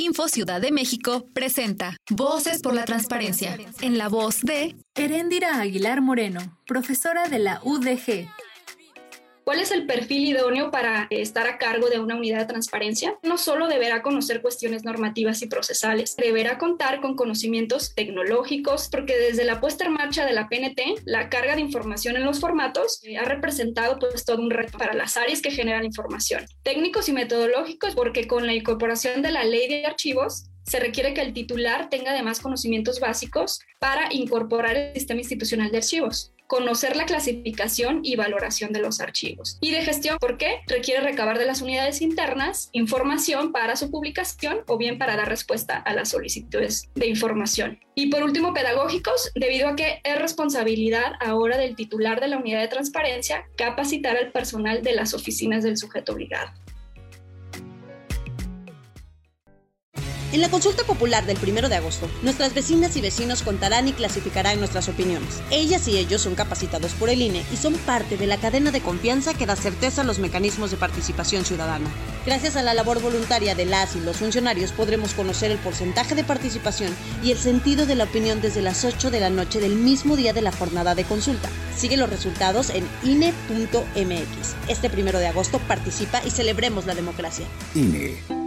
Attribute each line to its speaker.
Speaker 1: Info Ciudad de México presenta Voces por la Transparencia, en la voz de
Speaker 2: Heréndira Aguilar Moreno, profesora de la UDG.
Speaker 3: ¿Cuál es el perfil idóneo para estar a cargo de una unidad de transparencia? No solo deberá conocer cuestiones normativas y procesales, deberá contar con conocimientos tecnológicos, porque desde la puesta en marcha de la PNT, la carga de información en los formatos ha representado pues todo un reto para las áreas que generan información. Técnicos y metodológicos, porque con la incorporación de la ley de archivos, se requiere que el titular tenga además conocimientos básicos para incorporar el sistema institucional de archivos conocer la clasificación y valoración de los archivos. Y de gestión, ¿por qué? Requiere recabar de las unidades internas información para su publicación o bien para dar respuesta a las solicitudes de información. Y por último, pedagógicos, debido a que es responsabilidad ahora del titular de la unidad de transparencia capacitar al personal de las oficinas del sujeto obligado.
Speaker 4: En la consulta popular del 1 de agosto, nuestras vecinas y vecinos contarán y clasificarán nuestras opiniones. Ellas y ellos son capacitados por el INE y son parte de la cadena de confianza que da certeza a los mecanismos de participación ciudadana. Gracias a la labor voluntaria de las y los funcionarios podremos conocer el porcentaje de participación y el sentido de la opinión desde las 8 de la noche del mismo día de la jornada de consulta. Sigue los resultados en INE.mx. Este 1 de agosto participa y celebremos la democracia.
Speaker 5: INE.